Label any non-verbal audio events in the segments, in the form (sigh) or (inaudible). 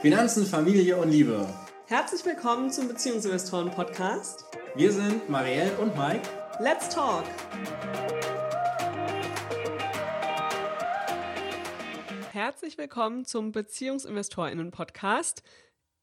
Finanzen, Familie und Liebe. Herzlich willkommen zum Beziehungsinvestoren-Podcast. Wir sind Marielle und Mike. Let's talk! Herzlich willkommen zum BeziehungsinvestorInnen-Podcast.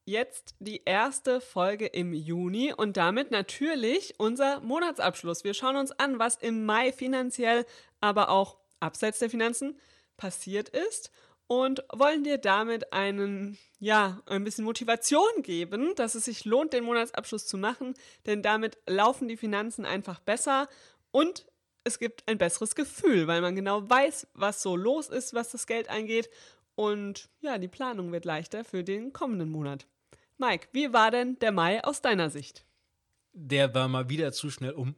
Jetzt die erste Folge im Juni und damit natürlich unser Monatsabschluss. Wir schauen uns an, was im Mai finanziell, aber auch abseits der Finanzen passiert ist und wollen dir damit einen, ja, ein bisschen Motivation geben, dass es sich lohnt, den Monatsabschluss zu machen, denn damit laufen die Finanzen einfach besser und es gibt ein besseres Gefühl, weil man genau weiß, was so los ist, was das Geld angeht und ja, die Planung wird leichter für den kommenden Monat. Mike, wie war denn der Mai aus deiner Sicht? Der war mal wieder zu schnell um.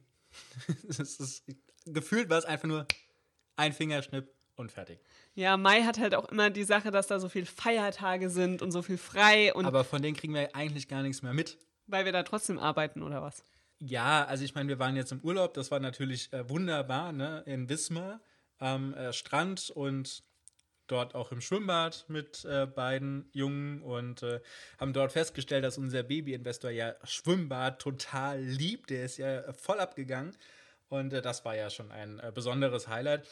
(laughs) ist, gefühlt war es einfach nur ein Fingerschnipp und fertig. Ja, Mai hat halt auch immer die Sache, dass da so viele Feiertage sind und so viel frei. Und Aber von denen kriegen wir eigentlich gar nichts mehr mit. Weil wir da trotzdem arbeiten oder was? Ja, also ich meine, wir waren jetzt im Urlaub, das war natürlich äh, wunderbar, ne? In Wismar am äh, Strand und dort auch im Schwimmbad mit äh, beiden Jungen und äh, haben dort festgestellt, dass unser Baby-Investor ja Schwimmbad total liebt. Der ist ja voll abgegangen und äh, das war ja schon ein äh, besonderes Highlight.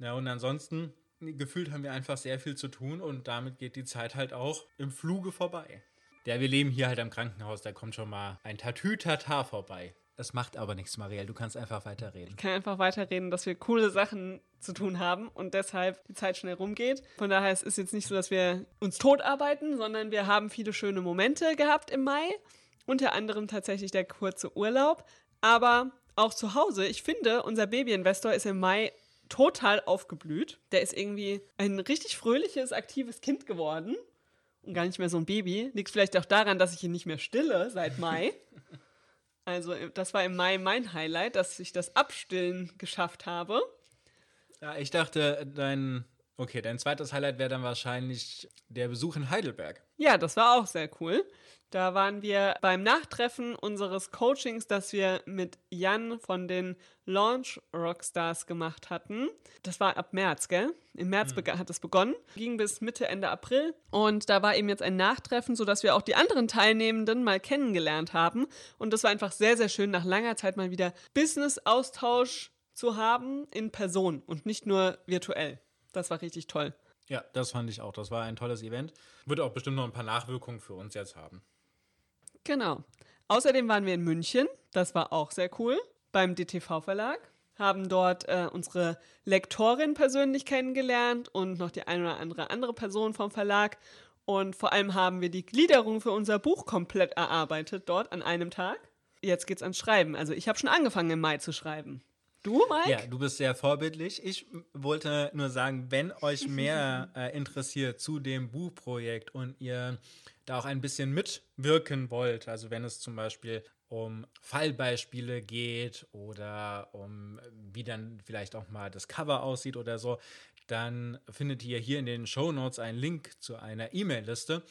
Ja, und ansonsten gefühlt haben wir einfach sehr viel zu tun und damit geht die Zeit halt auch im Fluge vorbei. Ja, wir leben hier halt am Krankenhaus, da kommt schon mal ein Tatütata vorbei. Das macht aber nichts, Marielle. Du kannst einfach weiterreden. Ich kann einfach weiterreden, dass wir coole Sachen zu tun haben und deshalb die Zeit schnell rumgeht. Von daher es ist es jetzt nicht so, dass wir uns tot arbeiten, sondern wir haben viele schöne Momente gehabt im Mai. Unter anderem tatsächlich der kurze Urlaub. Aber auch zu Hause, ich finde, unser Babyinvestor ist im Mai total aufgeblüht. Der ist irgendwie ein richtig fröhliches, aktives Kind geworden und gar nicht mehr so ein Baby. Liegt vielleicht auch daran, dass ich ihn nicht mehr stille seit Mai. (laughs) Also das war im Mai mein Highlight, dass ich das Abstillen geschafft habe. Ja, ich dachte, dein Okay, dein zweites Highlight wäre dann wahrscheinlich der Besuch in Heidelberg. Ja, das war auch sehr cool. Da waren wir beim Nachtreffen unseres Coachings, das wir mit Jan von den Launch Rockstars gemacht hatten. Das war ab März, gell? Im März mhm. hat es begonnen, ging bis Mitte, Ende April. Und da war eben jetzt ein Nachtreffen, sodass wir auch die anderen Teilnehmenden mal kennengelernt haben. Und das war einfach sehr, sehr schön, nach langer Zeit mal wieder Business-Austausch zu haben in Person und nicht nur virtuell. Das war richtig toll. Ja, das fand ich auch. Das war ein tolles Event. Wird auch bestimmt noch ein paar Nachwirkungen für uns jetzt haben. Genau. Außerdem waren wir in München. Das war auch sehr cool. Beim DTV-Verlag. Haben dort äh, unsere Lektorin persönlich kennengelernt und noch die eine oder andere andere Person vom Verlag. Und vor allem haben wir die Gliederung für unser Buch komplett erarbeitet dort an einem Tag. Jetzt geht's ans Schreiben. Also ich habe schon angefangen im Mai zu schreiben. Du, Mike? Ja, du bist sehr vorbildlich. Ich wollte nur sagen, wenn euch mehr (laughs) äh, interessiert zu dem Buchprojekt und ihr da auch ein bisschen mitwirken wollt, also wenn es zum Beispiel um Fallbeispiele geht oder um wie dann vielleicht auch mal das Cover aussieht oder so, dann findet ihr hier in den Show Notes einen Link zu einer E-Mail-Liste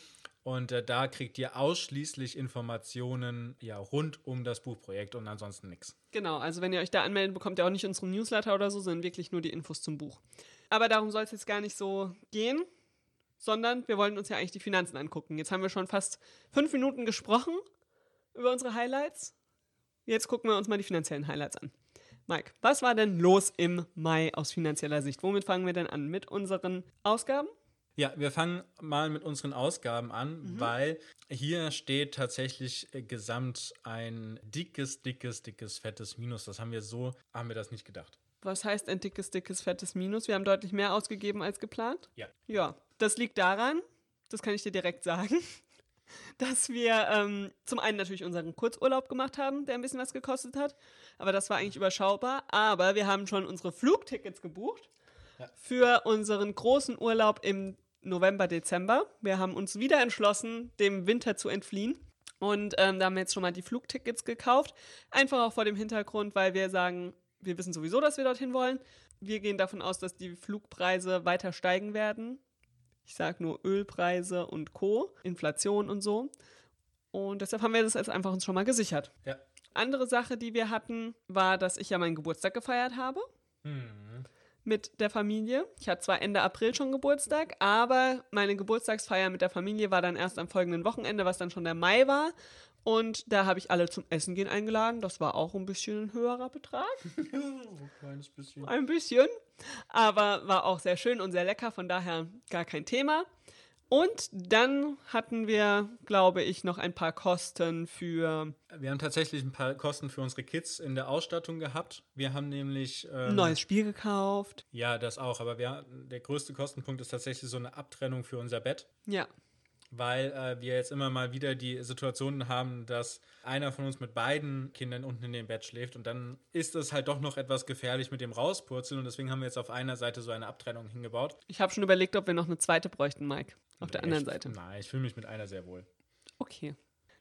und äh, da kriegt ihr ausschließlich Informationen ja, rund um das Buchprojekt und ansonsten nichts. Genau, also wenn ihr euch da anmeldet, bekommt ihr auch nicht unseren Newsletter oder so, sondern wirklich nur die Infos zum Buch. Aber darum soll es jetzt gar nicht so gehen, sondern wir wollen uns ja eigentlich die Finanzen angucken. Jetzt haben wir schon fast fünf Minuten gesprochen über unsere Highlights. Jetzt gucken wir uns mal die finanziellen Highlights an. Mike, was war denn los im Mai aus finanzieller Sicht? Womit fangen wir denn an? Mit unseren Ausgaben? Ja, wir fangen mal mit unseren Ausgaben an, mhm. weil hier steht tatsächlich äh, gesamt ein dickes, dickes, dickes, fettes Minus. Das haben wir so, haben wir das nicht gedacht. Was heißt ein dickes, dickes, fettes Minus? Wir haben deutlich mehr ausgegeben als geplant? Ja. Ja, das liegt daran, das kann ich dir direkt sagen, (laughs) dass wir ähm, zum einen natürlich unseren Kurzurlaub gemacht haben, der ein bisschen was gekostet hat. Aber das war eigentlich überschaubar. Aber wir haben schon unsere Flugtickets gebucht ja. für unseren großen Urlaub im November, Dezember. Wir haben uns wieder entschlossen, dem Winter zu entfliehen. Und ähm, da haben wir jetzt schon mal die Flugtickets gekauft. Einfach auch vor dem Hintergrund, weil wir sagen, wir wissen sowieso, dass wir dorthin wollen. Wir gehen davon aus, dass die Flugpreise weiter steigen werden. Ich sage nur Ölpreise und Co., Inflation und so. Und deshalb haben wir das jetzt einfach uns schon mal gesichert. Ja. Andere Sache, die wir hatten, war, dass ich ja meinen Geburtstag gefeiert habe. Mhm. Mit der Familie. Ich hatte zwar Ende April schon Geburtstag, aber meine Geburtstagsfeier mit der Familie war dann erst am folgenden Wochenende, was dann schon der Mai war. Und da habe ich alle zum Essen gehen eingeladen. Das war auch ein bisschen ein höherer Betrag. (laughs) ein kleines bisschen. Ein bisschen. Aber war auch sehr schön und sehr lecker, von daher gar kein Thema. Und dann hatten wir, glaube ich, noch ein paar Kosten für. Wir haben tatsächlich ein paar Kosten für unsere Kids in der Ausstattung gehabt. Wir haben nämlich. Ähm, ein neues Spiel gekauft. Ja, das auch. Aber wir, der größte Kostenpunkt ist tatsächlich so eine Abtrennung für unser Bett. Ja. Weil äh, wir jetzt immer mal wieder die Situationen haben, dass einer von uns mit beiden Kindern unten in dem Bett schläft und dann ist es halt doch noch etwas gefährlich mit dem Rauspurzeln und deswegen haben wir jetzt auf einer Seite so eine Abtrennung hingebaut. Ich habe schon überlegt, ob wir noch eine zweite bräuchten, Mike. Auf nee, der anderen Seite. Nein, ich fühle mich mit einer sehr wohl. Okay.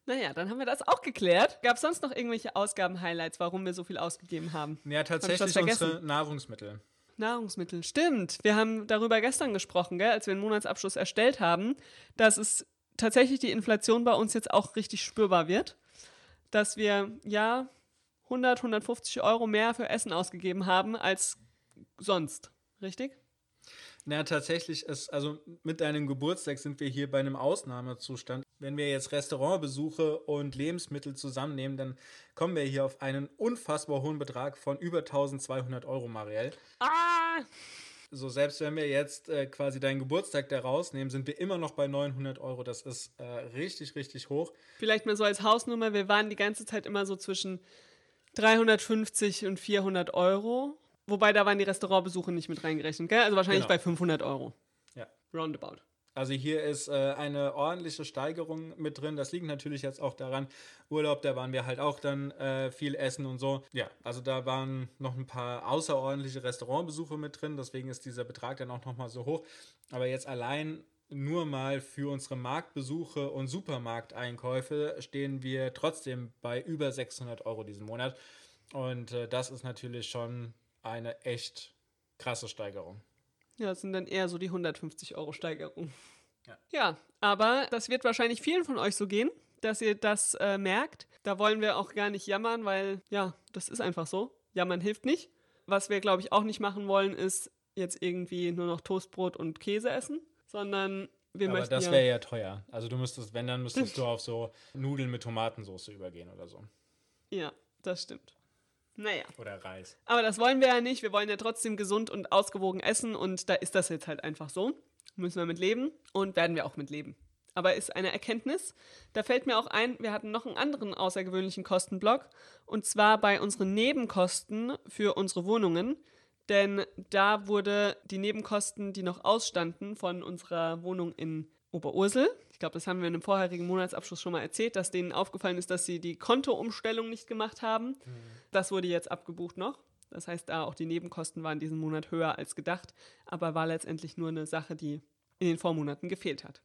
Naja, dann haben wir das auch geklärt. Gab es sonst noch irgendwelche Ausgaben-Highlights, warum wir so viel ausgegeben haben? Ja, tatsächlich unsere Nahrungsmittel. Nahrungsmittel, stimmt. Wir haben darüber gestern gesprochen, gell, als wir den Monatsabschluss erstellt haben, dass es tatsächlich die Inflation bei uns jetzt auch richtig spürbar wird. Dass wir ja 100, 150 Euro mehr für Essen ausgegeben haben als sonst. Richtig? Na, tatsächlich ist, also mit deinem Geburtstag sind wir hier bei einem Ausnahmezustand. Wenn wir jetzt Restaurantbesuche und Lebensmittel zusammennehmen, dann kommen wir hier auf einen unfassbar hohen Betrag von über 1200 Euro, Marielle. Ah! So, selbst wenn wir jetzt äh, quasi deinen Geburtstag da rausnehmen, sind wir immer noch bei 900 Euro. Das ist äh, richtig, richtig hoch. Vielleicht mal so als Hausnummer, wir waren die ganze Zeit immer so zwischen 350 und 400 Euro. Wobei da waren die Restaurantbesuche nicht mit reingerechnet, gell? Also wahrscheinlich genau. bei 500 Euro. Ja. Roundabout. Also hier ist äh, eine ordentliche Steigerung mit drin. Das liegt natürlich jetzt auch daran, Urlaub, da waren wir halt auch dann äh, viel essen und so. Ja, also da waren noch ein paar außerordentliche Restaurantbesuche mit drin. Deswegen ist dieser Betrag dann auch nochmal so hoch. Aber jetzt allein nur mal für unsere Marktbesuche und Supermarkteinkäufe stehen wir trotzdem bei über 600 Euro diesen Monat. Und äh, das ist natürlich schon eine echt krasse Steigerung. Ja, das sind dann eher so die 150 Euro Steigerung. Ja. ja, aber das wird wahrscheinlich vielen von euch so gehen, dass ihr das äh, merkt. Da wollen wir auch gar nicht jammern, weil ja, das ist einfach so. Jammern hilft nicht. Was wir, glaube ich, auch nicht machen wollen, ist jetzt irgendwie nur noch Toastbrot und Käse essen, sondern wir Aber möchten. das wäre ja, ja teuer. Also du müsstest, wenn, dann müsstest du auf so Nudeln mit Tomatensauce übergehen oder so. Ja, das stimmt. Naja. Oder Reis. Aber das wollen wir ja nicht. Wir wollen ja trotzdem gesund und ausgewogen essen und da ist das jetzt halt einfach so. Müssen wir mit leben und werden wir auch mit leben. Aber ist eine Erkenntnis. Da fällt mir auch ein, wir hatten noch einen anderen außergewöhnlichen Kostenblock und zwar bei unseren Nebenkosten für unsere Wohnungen. Denn da wurde die Nebenkosten, die noch ausstanden von unserer Wohnung in Oberursel, ich glaube, das haben wir in einem vorherigen Monatsabschluss schon mal erzählt, dass denen aufgefallen ist, dass sie die Kontoumstellung nicht gemacht haben. Mhm. Das wurde jetzt abgebucht noch. Das heißt, da auch die Nebenkosten waren diesen Monat höher als gedacht, aber war letztendlich nur eine Sache, die in den Vormonaten gefehlt hat.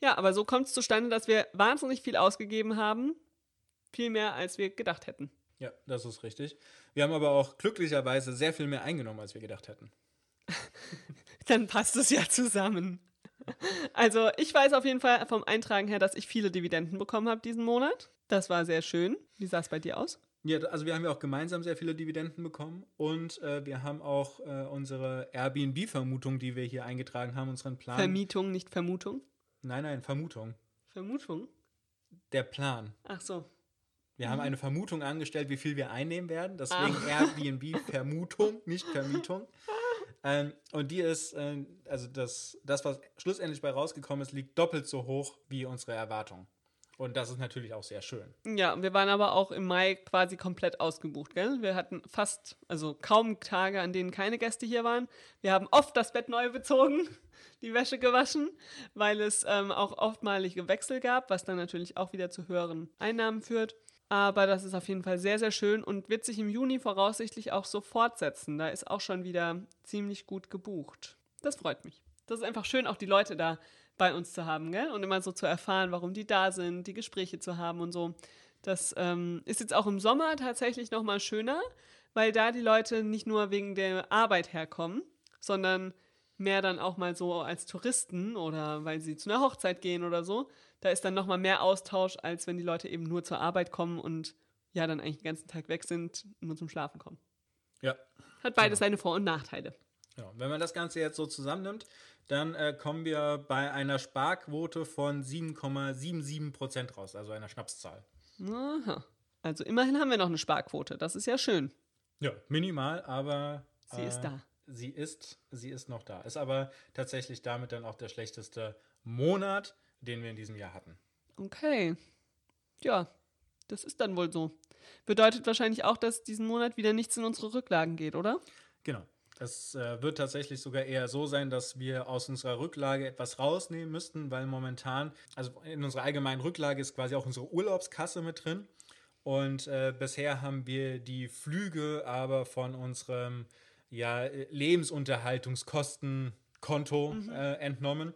Ja, aber so kommt es zustande, dass wir wahnsinnig viel ausgegeben haben, viel mehr als wir gedacht hätten. Ja, das ist richtig. Wir haben aber auch glücklicherweise sehr viel mehr eingenommen, als wir gedacht hätten. (laughs) Dann passt es ja zusammen. Also ich weiß auf jeden Fall vom Eintragen her, dass ich viele Dividenden bekommen habe diesen Monat. Das war sehr schön. Wie sah es bei dir aus? Ja, also wir haben ja auch gemeinsam sehr viele Dividenden bekommen und äh, wir haben auch äh, unsere Airbnb-Vermutung, die wir hier eingetragen haben, unseren Plan. Vermietung, nicht Vermutung? Nein, nein, Vermutung. Vermutung? Der Plan. Ach so. Wir mhm. haben eine Vermutung angestellt, wie viel wir einnehmen werden. Deswegen ah. Airbnb-Vermutung, nicht Vermietung. (laughs) Ähm, und die ist, äh, also das, das, was schlussendlich bei rausgekommen ist, liegt doppelt so hoch wie unsere Erwartung. Und das ist natürlich auch sehr schön. Ja, wir waren aber auch im Mai quasi komplett ausgebucht, gell? Wir hatten fast, also kaum Tage, an denen keine Gäste hier waren. Wir haben oft das Bett neu bezogen, (laughs) die Wäsche gewaschen, weil es ähm, auch oftmalige Wechsel gab, was dann natürlich auch wieder zu höheren Einnahmen führt. Aber das ist auf jeden Fall sehr, sehr schön und wird sich im Juni voraussichtlich auch so fortsetzen. Da ist auch schon wieder ziemlich gut gebucht. Das freut mich. Das ist einfach schön, auch die Leute da bei uns zu haben, gell? Und immer so zu erfahren, warum die da sind, die Gespräche zu haben und so. Das ähm, ist jetzt auch im Sommer tatsächlich nochmal schöner, weil da die Leute nicht nur wegen der Arbeit herkommen, sondern mehr dann auch mal so als Touristen oder weil sie zu einer Hochzeit gehen oder so da ist dann nochmal mehr Austausch, als wenn die Leute eben nur zur Arbeit kommen und ja dann eigentlich den ganzen Tag weg sind und nur zum Schlafen kommen. Ja. Hat beides seine Vor- und Nachteile. Genau. Wenn man das Ganze jetzt so zusammennimmt, dann äh, kommen wir bei einer Sparquote von 7,77 Prozent raus, also einer Schnapszahl. Aha. Also immerhin haben wir noch eine Sparquote. Das ist ja schön. Ja, minimal, aber Sie ist da. Sie ist, sie ist noch da. Ist aber tatsächlich damit dann auch der schlechteste Monat, den wir in diesem Jahr hatten. Okay. Ja, das ist dann wohl so. Bedeutet wahrscheinlich auch, dass diesen Monat wieder nichts in unsere Rücklagen geht, oder? Genau. Es äh, wird tatsächlich sogar eher so sein, dass wir aus unserer Rücklage etwas rausnehmen müssten, weil momentan, also in unserer allgemeinen Rücklage ist quasi auch unsere Urlaubskasse mit drin. Und äh, bisher haben wir die Flüge aber von unserem ja, Lebensunterhaltungskostenkonto äh, entnommen.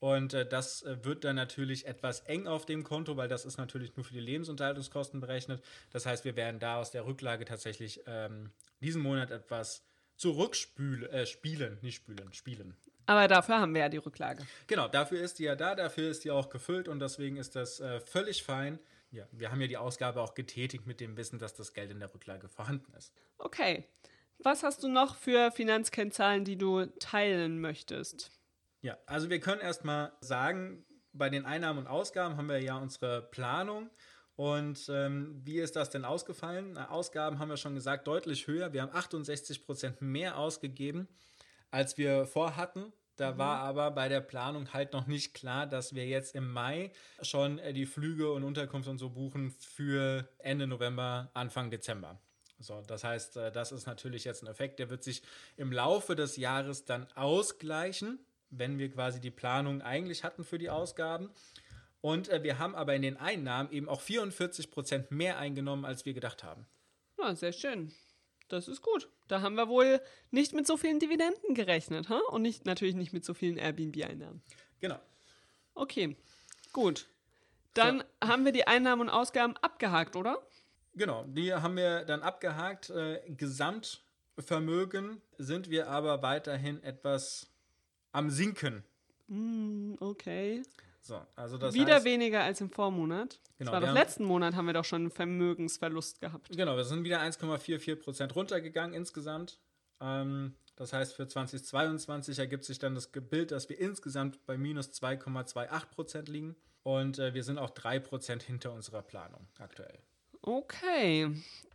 Und äh, das äh, wird dann natürlich etwas eng auf dem Konto, weil das ist natürlich nur für die Lebensunterhaltungskosten berechnet. Das heißt, wir werden da aus der Rücklage tatsächlich ähm, diesen Monat etwas zurückspülen, äh, spielen, nicht spülen, spielen. Aber dafür haben wir ja die Rücklage. Genau, dafür ist die ja da, dafür ist die auch gefüllt und deswegen ist das äh, völlig fein. Ja, wir haben ja die Ausgabe auch getätigt mit dem Wissen, dass das Geld in der Rücklage vorhanden ist. Okay. Was hast du noch für Finanzkennzahlen, die du teilen möchtest? Ja, also wir können erstmal sagen, bei den Einnahmen und Ausgaben haben wir ja unsere Planung. Und ähm, wie ist das denn ausgefallen? Na, Ausgaben haben wir schon gesagt, deutlich höher. Wir haben 68 Prozent mehr ausgegeben, als wir vorhatten. Da war aber bei der Planung halt noch nicht klar, dass wir jetzt im Mai schon äh, die Flüge und Unterkunft und so buchen für Ende November, Anfang Dezember. So, das heißt, äh, das ist natürlich jetzt ein Effekt, der wird sich im Laufe des Jahres dann ausgleichen, wenn wir quasi die Planung eigentlich hatten für die Ausgaben. Und äh, wir haben aber in den Einnahmen eben auch 44 Prozent mehr eingenommen, als wir gedacht haben. Ja, sehr schön. Das ist gut. Da haben wir wohl nicht mit so vielen Dividenden gerechnet, ha? Und nicht, natürlich nicht mit so vielen Airbnb-Einnahmen. Genau. Okay, gut. Dann haben wir die Einnahmen und Ausgaben abgehakt, oder? Genau, die haben wir dann abgehakt. Äh, Gesamtvermögen sind wir aber weiterhin etwas am Sinken. Hm, okay. So, also das Wieder heißt, weniger als im Vormonat. Genau, das war doch haben- letzten Monat haben wir doch schon einen Vermögensverlust gehabt. Genau, wir sind wieder 1,44 Prozent runtergegangen insgesamt. Ähm, das heißt, für 2022 ergibt sich dann das Bild, dass wir insgesamt bei minus 2,28 Prozent liegen. Und äh, wir sind auch 3 Prozent hinter unserer Planung aktuell. Okay.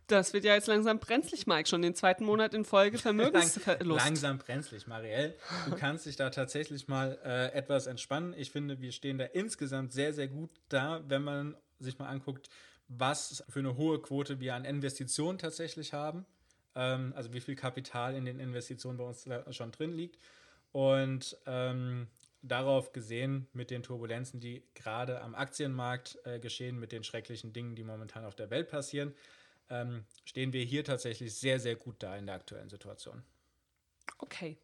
Das wird ja jetzt langsam brenzlig, Mike. Schon den zweiten Monat in Folge Vermögensverlust. Langsam brenzlig, Marielle. Du kannst dich da tatsächlich mal äh, etwas entspannen. Ich finde, wir stehen da insgesamt sehr, sehr gut da, wenn man sich mal anguckt, was für eine hohe Quote wir an Investitionen tatsächlich haben. Ähm, also wie viel Kapital in den Investitionen bei uns da schon drin liegt. Und ähm, darauf gesehen, mit den Turbulenzen, die gerade am Aktienmarkt äh, geschehen, mit den schrecklichen Dingen, die momentan auf der Welt passieren, ähm, stehen wir hier tatsächlich sehr, sehr gut da in der aktuellen Situation. Okay.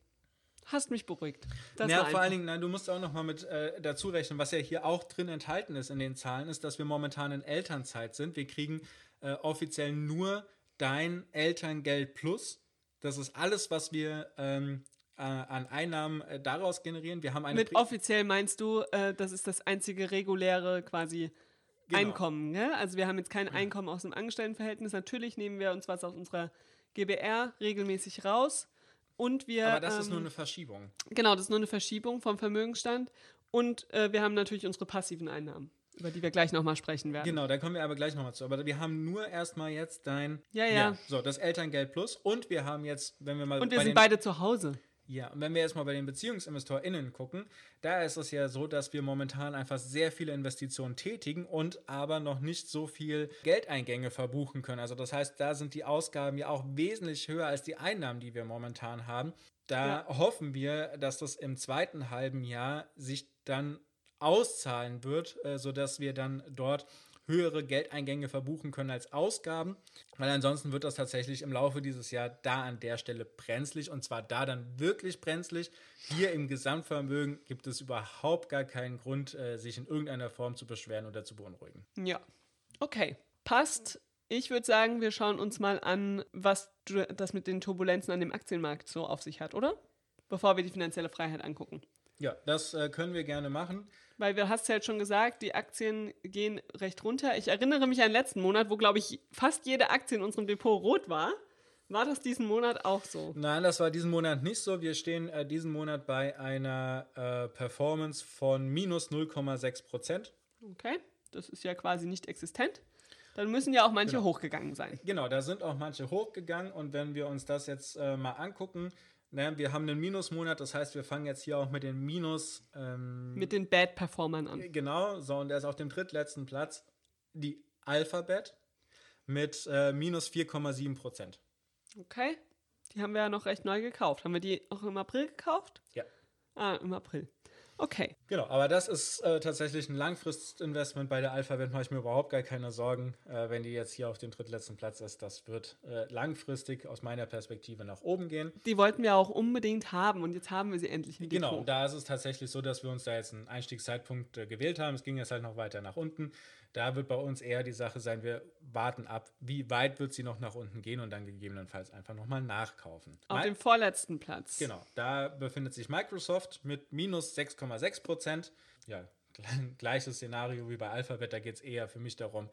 Hast mich beruhigt. Das ja, vor allen Dingen, nein, du musst auch noch mal mit äh, dazu rechnen, was ja hier auch drin enthalten ist in den Zahlen, ist, dass wir momentan in Elternzeit sind. Wir kriegen äh, offiziell nur dein Elterngeld plus. Das ist alles, was wir ähm, äh, an Einnahmen äh, daraus generieren. Wir haben eine Mit Pri- offiziell meinst du, äh, das ist das einzige reguläre quasi Genau. Einkommen, ne? Also wir haben jetzt kein Einkommen aus dem Angestelltenverhältnis. Natürlich nehmen wir uns was aus unserer GBR regelmäßig raus. Und wir. aber das ist ähm, nur eine Verschiebung. Genau, das ist nur eine Verschiebung vom Vermögensstand. Und äh, wir haben natürlich unsere passiven Einnahmen, über die wir gleich nochmal sprechen werden. Genau, da kommen wir aber gleich nochmal zu. Aber wir haben nur erstmal jetzt dein. Ja, ja. So, das Elterngeld plus. Und wir haben jetzt, wenn wir mal. Und wir sind beide zu Hause. Ja, und wenn wir jetzt mal bei den BeziehungsinvestorInnen gucken, da ist es ja so, dass wir momentan einfach sehr viele Investitionen tätigen und aber noch nicht so viel Geldeingänge verbuchen können. Also das heißt, da sind die Ausgaben ja auch wesentlich höher als die Einnahmen, die wir momentan haben. Da Ja. hoffen wir, dass das im zweiten halben Jahr sich dann auszahlen wird, äh, sodass wir dann dort höhere Geldeingänge verbuchen können als Ausgaben, weil ansonsten wird das tatsächlich im Laufe dieses Jahr da an der Stelle brenzlig und zwar da dann wirklich brenzlig. Hier im Gesamtvermögen gibt es überhaupt gar keinen Grund, äh, sich in irgendeiner Form zu beschweren oder zu beunruhigen. Ja. Okay. Passt. Ich würde sagen, wir schauen uns mal an, was das mit den Turbulenzen an dem Aktienmarkt so auf sich hat, oder? Bevor wir die finanzielle Freiheit angucken. Ja, das äh, können wir gerne machen. Weil du hast ja jetzt schon gesagt, die Aktien gehen recht runter. Ich erinnere mich an den letzten Monat, wo, glaube ich, fast jede Aktie in unserem Depot rot war. War das diesen Monat auch so? Nein, das war diesen Monat nicht so. Wir stehen äh, diesen Monat bei einer äh, Performance von minus 0,6 Prozent. Okay, das ist ja quasi nicht existent. Dann müssen ja auch manche Genau. hochgegangen sein. Genau, da sind auch manche hochgegangen und wenn wir uns das jetzt äh, mal angucken, ne, wir haben einen Minusmonat, das heißt, wir fangen jetzt hier auch mit den Minus. Ähm, Mit den Bad-Performern an. Genau, so und der ist auf dem drittletzten Platz die Alphabet mit äh, minus 4,7 Prozent. Okay. Die haben wir ja noch recht neu gekauft. Haben wir die auch im April gekauft? Ja. Ah, im April. Okay. Genau, aber das ist äh, tatsächlich ein Langfristinvestment. Bei der Alphabet mache ich mir überhaupt gar keine Sorgen, äh, wenn die jetzt hier auf dem drittletzten Platz ist. Das wird äh, langfristig aus meiner Perspektive nach oben gehen. Die wollten wir auch unbedingt haben und jetzt haben wir sie endlich im Genau, da ist es tatsächlich so, dass wir uns da jetzt einen Einstiegszeitpunkt äh, gewählt haben. Es ging jetzt halt noch weiter nach unten. Da wird bei uns eher die Sache sein, wir warten ab, wie weit wird sie noch nach unten gehen und dann gegebenenfalls einfach nochmal nachkaufen. Auf Mi- dem vorletzten Platz. Genau, da befindet sich Microsoft mit minus 6,6 Prozent. Ja, (laughs) gleiches Szenario wie bei Alphabet, da geht es eher für mich darum,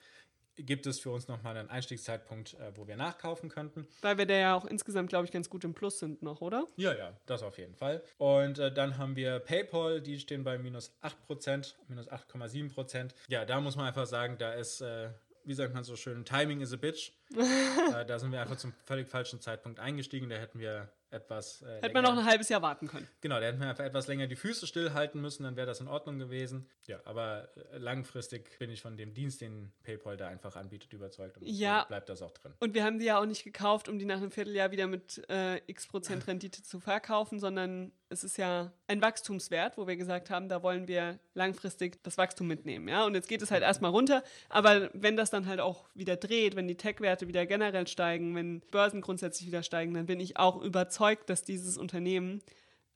gibt es für uns nochmal einen Einstiegszeitpunkt, äh, wo wir nachkaufen könnten. Weil wir da ja auch insgesamt, glaube ich, ganz gut im Plus sind noch, oder? Ja, ja, das auf jeden Fall. Und äh, dann haben wir PayPal, die stehen bei minus 8%, minus 8,7%. Ja, da muss man einfach sagen, da ist, äh, wie sagt man so schön, Timing is a bitch. (laughs) äh, da sind wir einfach zum völlig falschen Zeitpunkt eingestiegen. Da hätten wir etwas. Äh, Hätte man noch ein halbes Jahr warten können. Genau, da hätten wir einfach etwas länger die Füße stillhalten müssen, dann wäre das in Ordnung gewesen. Ja, aber äh, langfristig bin ich von dem Dienst, den PayPal da einfach anbietet, überzeugt. Und Ja. bleibt das auch drin. Und wir haben die ja auch nicht gekauft, um die nach einem Vierteljahr wieder mit äh, x Prozent Rendite zu verkaufen, sondern es ist ja ein Wachstumswert, wo wir gesagt haben, da wollen wir langfristig das Wachstum mitnehmen. Ja? Und jetzt geht es halt erstmal runter, aber wenn das dann halt auch wieder dreht, wenn die Tech-Werte wieder generell steigen, wenn Börsen grundsätzlich wieder steigen, dann bin ich auch überzeugt, dass dieses Unternehmen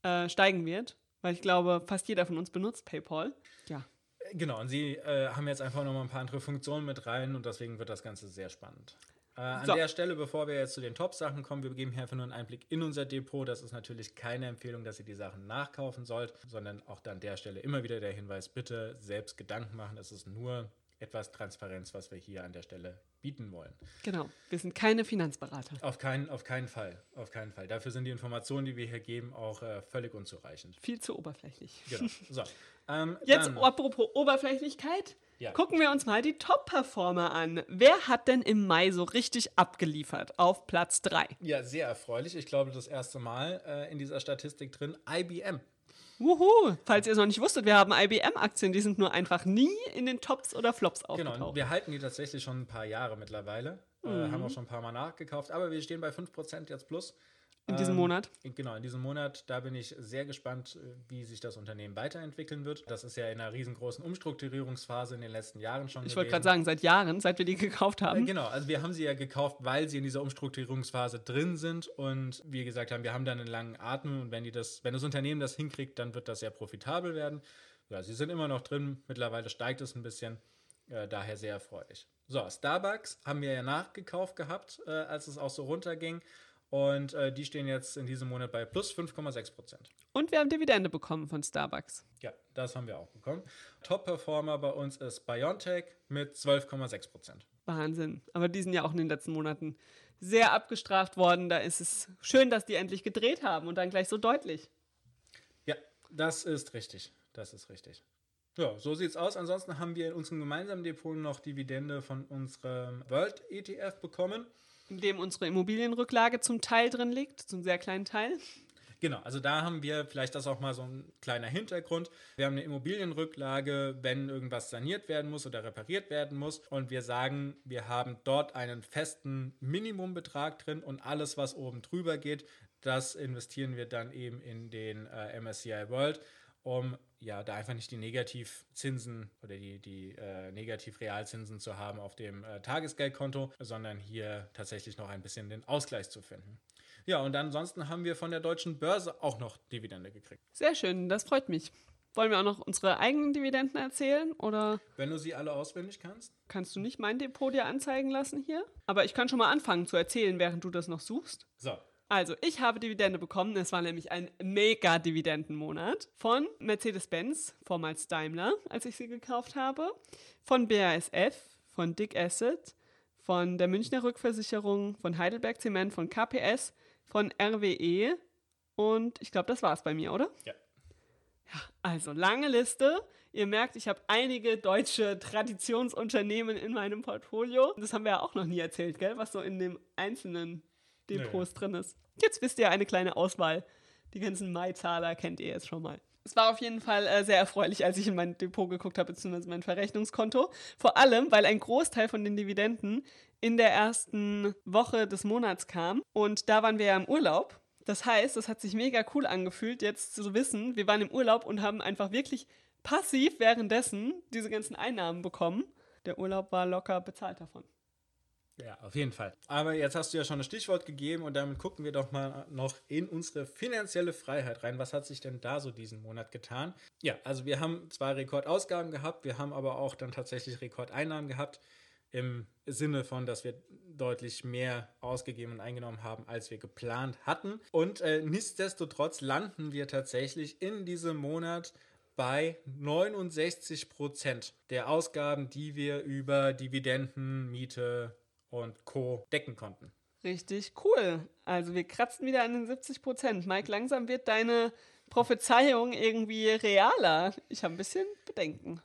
äh, steigen wird. Weil ich glaube, fast jeder von uns benutzt PayPal. Ja. Genau, und sie äh, haben jetzt einfach nochmal ein paar andere Funktionen mit rein und deswegen wird das Ganze sehr spannend. Äh, an So. der Stelle, bevor wir jetzt zu den Top-Sachen kommen, wir geben hier einfach nur einen Einblick in unser Depot. Das ist natürlich keine Empfehlung, dass ihr die Sachen nachkaufen sollt, sondern auch an der Stelle immer wieder der Hinweis, bitte selbst Gedanken machen. Es ist nur etwas Transparenz, was wir hier an der Stelle bieten wollen. Genau. Wir sind keine Finanzberater. Auf keinen, auf keinen Fall, auf keinen Fall. Dafür sind die Informationen, die wir hier geben, auch äh, völlig unzureichend. Viel zu oberflächlich. Genau. (laughs) So. Ähm, Jetzt, dann- apropos Oberflächlichkeit, Ja. gucken wir uns mal die Top-Performer an. Wer hat denn im Mai so richtig abgeliefert auf Platz 3? Ja, sehr erfreulich. Ich glaube, das erste Mal äh, in dieser Statistik drin. IBM. Wuhu! Falls ihr es noch nicht wusstet, wir haben IBM-Aktien, die sind nur einfach nie in den Tops oder Flops Genau, aufgetaucht. und wir halten die tatsächlich schon ein paar Jahre mittlerweile. Äh, haben auch schon ein paar Mal nachgekauft. Aber wir stehen bei 5% jetzt plus. In diesem Ähm, Monat. Genau, in diesem Monat, da bin ich sehr gespannt, äh, wie sich das Unternehmen weiterentwickeln wird. Das ist ja in einer riesengroßen Umstrukturierungsphase in den letzten Jahren schon Ich wollte gerade sagen, seit Jahren, seit wir die (laughs) gekauft Äh, haben. Genau, also wir haben sie ja gekauft, weil sie in dieser Umstrukturierungsphase drin sind und wir gesagt haben, wir haben da einen langen Atem und wenn die das, wenn das Unternehmen das hinkriegt, dann wird das sehr profitabel werden. Ja, sie sind immer noch drin, mittlerweile steigt es ein bisschen, äh, daher sehr erfreulich. So, Starbucks haben wir ja nachgekauft gehabt, äh, als es auch so runterging und äh, die stehen jetzt in diesem Monat bei plus 5,6 Prozent. Und wir haben Dividende bekommen von Starbucks. Ja, das haben wir auch bekommen. Top-Performer bei uns ist BioNTech mit 12,6 Prozent. Wahnsinn. Aber die sind ja auch in den letzten Monaten sehr abgestraft worden. Da ist es schön, dass die endlich gedreht haben und dann gleich so deutlich. Ja, das ist richtig. Das ist richtig. Ja, so sieht's aus. Ansonsten haben wir in unserem gemeinsamen Depot noch Dividende von unserem World ETF bekommen. In dem unsere Immobilienrücklage zum Teil drin liegt, zum sehr kleinen Teil. Genau, also da haben wir vielleicht das auch mal so ein kleiner Hintergrund. Wir haben eine Immobilienrücklage, wenn irgendwas saniert werden muss oder repariert werden muss. Und wir sagen, wir haben dort einen festen Minimumbetrag drin und alles, was oben drüber geht, das investieren wir dann eben in den äh, MSCI World, um ja da einfach nicht die Negativzinsen oder die, die äh, Negativrealzinsen zu haben auf dem äh, Tagesgeldkonto, sondern hier tatsächlich noch ein bisschen den Ausgleich zu finden. Ja, und ansonsten haben wir von der deutschen Börse auch noch Dividende gekriegt. Sehr schön, das freut mich. Wollen wir auch noch unsere eigenen Dividenden erzählen oder Wenn du sie alle auswendig kannst. kannst du nicht mein Depot dir anzeigen lassen hier? Aber ich kann schon mal anfangen zu erzählen, während du das noch suchst. So, Also, ich habe Dividende bekommen. Es war nämlich ein mega Dividendenmonat von Mercedes-Benz, vormals Daimler, als ich sie gekauft habe, von BASF, von Dick Asset, von der Münchner Rückversicherung, von Heidelberg Zement, von KPS, von RWE und ich glaube, das war es bei mir, oder? Ja. Ja, also lange Liste. Ihr merkt, ich habe einige deutsche Traditionsunternehmen in meinem Portfolio. Das haben wir ja auch noch nie erzählt, gell? Was so in den einzelnen Depots Nö. drin ist. Jetzt wisst ihr eine kleine Auswahl. Die ganzen Mai-Zahler kennt ihr jetzt schon mal. Es war auf jeden Fall äh, sehr erfreulich, als ich in mein Depot geguckt habe, beziehungsweise mein Verrechnungskonto. Vor allem, weil ein Großteil von den Dividenden in der ersten Woche des Monats kam. Und da waren wir ja im Urlaub. Das heißt, es hat sich mega cool angefühlt, jetzt zu wissen, wir waren im Urlaub und haben einfach wirklich passiv währenddessen diese ganzen Einnahmen bekommen. Der Urlaub war locker bezahlt davon. Ja, auf jeden Fall. Aber jetzt hast du ja schon ein Stichwort gegeben und damit gucken wir doch mal noch in unsere finanzielle Freiheit rein. Was hat sich denn da so diesen Monat getan? Ja, also wir haben zwar Rekordausgaben gehabt, wir haben aber auch dann tatsächlich Rekordeinnahmen gehabt. Im Sinne von, dass wir deutlich mehr ausgegeben und eingenommen haben, als wir geplant hatten. Und äh, nichtsdestotrotz landen wir tatsächlich in diesem Monat bei 69 Prozent der Ausgaben, die wir über Dividenden, Miete und Co. decken konnten. Richtig cool. Also wir kratzen wieder an den 70 Prozent. Mike, langsam wird deine Prophezeiung irgendwie realer. Ich habe ein bisschen Bedenken.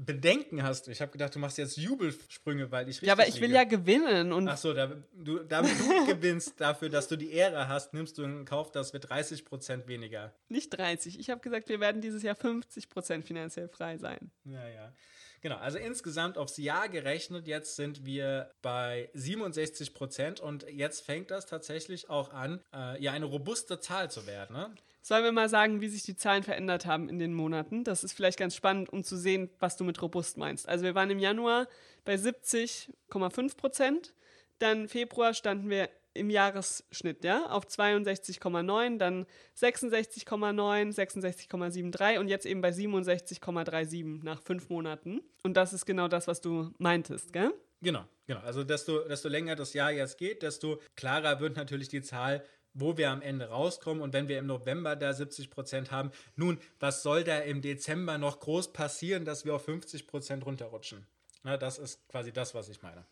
Bedenken hast du. Ich habe gedacht, du machst jetzt Jubelsprünge, weil ich richtig Ja, aber ich will liege. ja gewinnen und Ach so, da, du, damit du (laughs) gewinnst dafür, dass du die Ehre hast, nimmst du in Kauf, dass wir 30 Prozent weniger. nicht 30. Ich habe gesagt, wir werden dieses Jahr 50 Prozent finanziell frei sein. Ja, ja. Genau, also insgesamt aufs Jahr gerechnet, jetzt sind wir bei 67 Prozent und jetzt fängt das tatsächlich auch an, äh, ja, eine robuste Zahl zu werden. Ne? Sollen wir mal sagen, wie sich die Zahlen verändert haben in den Monaten? Das ist vielleicht ganz spannend, um zu sehen, was du mit robust meinst. Also wir waren im Januar bei 70,5 Prozent. Dann Februar standen wir im Jahresschnitt, ja, auf 62,9, dann 66,9, 66,73 und jetzt eben bei 67,37 nach fünf Monaten. Und das ist genau das, was du meintest, gell? Genau, genau. Also desto, desto länger das Jahr jetzt geht, desto klarer wird natürlich die Zahl, wo wir am Ende rauskommen. Und wenn wir im November da 70 Prozent haben, nun, was soll da im Dezember noch groß passieren, dass wir auf 50 Prozent runterrutschen? Na, das ist quasi das, was ich meine.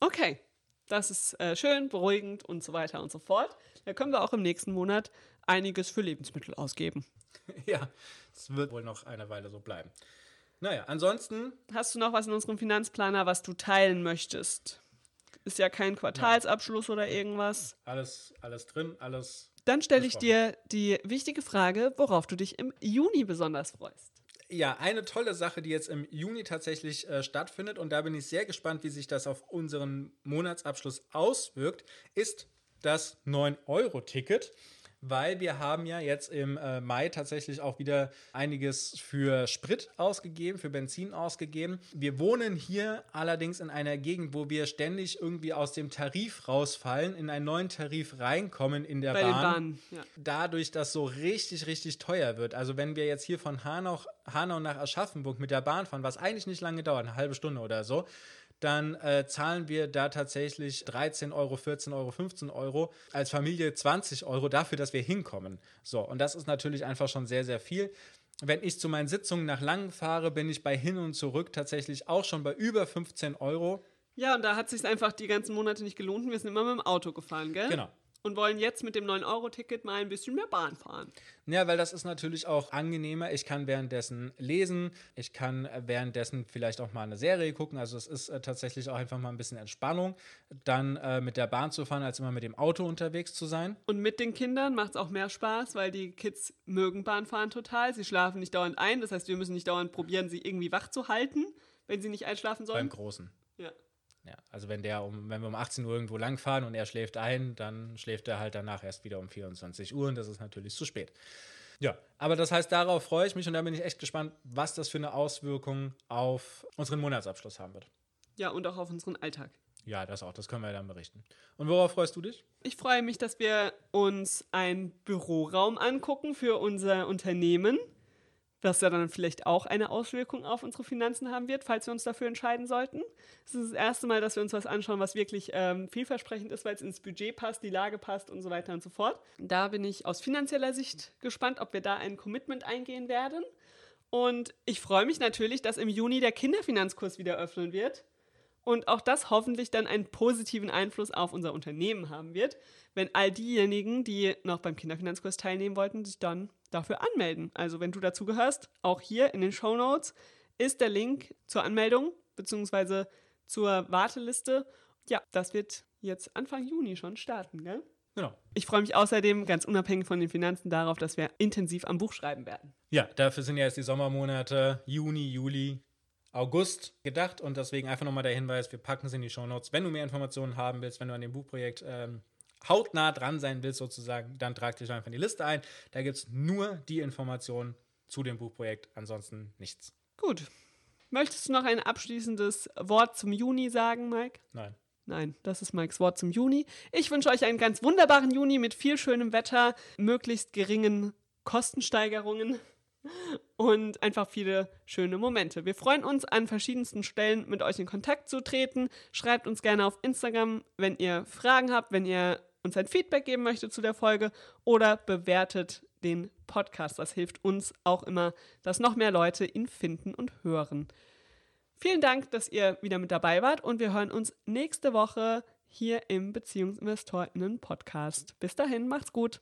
Okay, das ist äh, schön, beruhigend und so weiter und so fort. Da können wir auch im nächsten Monat einiges für Lebensmittel ausgeben. (laughs) ja, es wird wohl noch eine Weile so bleiben. Naja, ansonsten, Hast du noch was in unserem Finanzplaner, was du teilen möchtest? Ist ja kein Quartalsabschluss oder irgendwas. alles, alles drin, alles. Dann stelle ich dir die wichtige Frage, worauf du dich im Juni besonders freust. Ja, eine tolle Sache, die jetzt im Juni tatsächlich äh, stattfindet und da bin ich sehr gespannt, wie sich das auf unseren Monatsabschluss auswirkt, ist das 9-Euro-Ticket. Weil wir haben ja jetzt im äh, Mai tatsächlich auch wieder einiges für Sprit ausgegeben, für Benzin ausgegeben. Wir wohnen hier allerdings in einer Gegend, wo wir ständig irgendwie aus dem Tarif rausfallen, in einen neuen Tarif reinkommen in der Bei Bahn Bahnen. Ja. dadurch, dass so richtig, richtig teuer wird. Also wenn wir jetzt hier von Hanau, Hanau nach Aschaffenburg mit der Bahn fahren, was eigentlich nicht lange dauert, eine halbe Stunde oder so, dann äh, zahlen wir da tatsächlich 13 Euro, 14 Euro, 15 Euro, als Familie 20 Euro dafür, dass wir hinkommen. So, und das ist natürlich einfach schon sehr, sehr viel. Wenn ich zu meinen Sitzungen nach Langen fahre, bin ich bei hin und zurück tatsächlich auch schon bei über 15 Euro. ja, und da hat sich einfach die ganzen Monate nicht gelohnt. Wir sind immer mit dem Auto gefahren, gell? Genau. Und wollen jetzt mit dem 9-Euro-Ticket mal ein bisschen mehr Bahn fahren. Ja, weil das ist natürlich auch angenehmer. Ich kann währenddessen lesen, ich kann äh, währenddessen vielleicht auch mal eine Serie gucken. Also es ist äh, tatsächlich auch einfach mal ein bisschen Entspannung, dann äh, mit der Bahn zu fahren, als immer mit dem Auto unterwegs zu sein. Und mit den Kindern macht es auch mehr Spaß, weil die Kids mögen Bahnfahren total. Sie schlafen nicht dauernd ein. Das heißt, wir müssen nicht dauernd probieren, sie irgendwie wach zu halten, wenn sie nicht einschlafen Beim sollen. Großen. Ja. Also wenn der um, wenn wir um 18 Uhr irgendwo langfahren und er schläft ein, dann schläft er halt danach erst wieder um 24 Uhr und das ist natürlich zu spät. Ja, aber das heißt, darauf freue ich mich und da bin ich echt gespannt, was das für eine Auswirkung auf unseren Monatsabschluss haben wird. ja, und auch auf unseren Alltag. Ja, das auch, das können wir dann berichten. Und worauf freust du dich? Ich freue mich, dass wir uns einen Büroraum angucken für unser Unternehmen, was ja dann vielleicht auch eine Auswirkung auf unsere Finanzen haben wird, falls wir uns dafür entscheiden sollten. Es ist das erste Mal, dass wir uns was anschauen, was wirklich ähm, vielversprechend ist, weil es ins Budget passt, die Lage passt und so weiter und so fort. Da bin ich aus finanzieller Sicht gespannt, ob wir da ein Commitment eingehen werden. Und ich freue mich natürlich, dass im Juni der Kinderfinanzkurs wieder öffnen wird. und auch das hoffentlich dann einen positiven Einfluss auf unser Unternehmen haben wird, wenn all diejenigen, die noch beim Kinderfinanzkurs teilnehmen wollten, sich dann dafür anmelden. Also wenn du dazu gehörst, auch hier in den Show Notes ist der Link zur Anmeldung bzw. zur Warteliste. Ja, das wird jetzt Anfang Juni schon starten, gell? Genau. Ich freue mich außerdem ganz unabhängig von den Finanzen darauf, dass wir intensiv am Buch schreiben werden. Ja, dafür sind ja jetzt die Sommermonate Juni, Juli, August gedacht und deswegen einfach nochmal der Hinweis, wir packen es in die Shownotes. Wenn du mehr Informationen haben willst, wenn du an dem Buchprojekt ähm, hautnah dran sein willst sozusagen, dann trag dich einfach in die Liste ein. Da gibt es nur die Informationen zu dem Buchprojekt, ansonsten nichts. Gut. Möchtest du noch ein abschließendes Wort zum Juni sagen, Mike? Nein. Nein, das ist Mikes Wort zum Juni. Ich wünsche euch einen ganz wunderbaren Juni mit viel schönem Wetter, möglichst geringen Kostensteigerungen und einfach viele schöne Momente. Wir freuen uns, an verschiedensten Stellen mit euch in Kontakt zu treten. Schreibt uns gerne auf Instagram, wenn ihr Fragen habt, wenn ihr uns ein Feedback geben möchtet zu der Folge oder bewertet den Podcast. Das hilft uns auch immer, dass noch mehr Leute ihn finden und hören. Vielen Dank, dass ihr wieder mit dabei wart und wir hören uns nächste Woche hier im Beziehungsinvestorinnen Podcast. Bis dahin, macht's gut.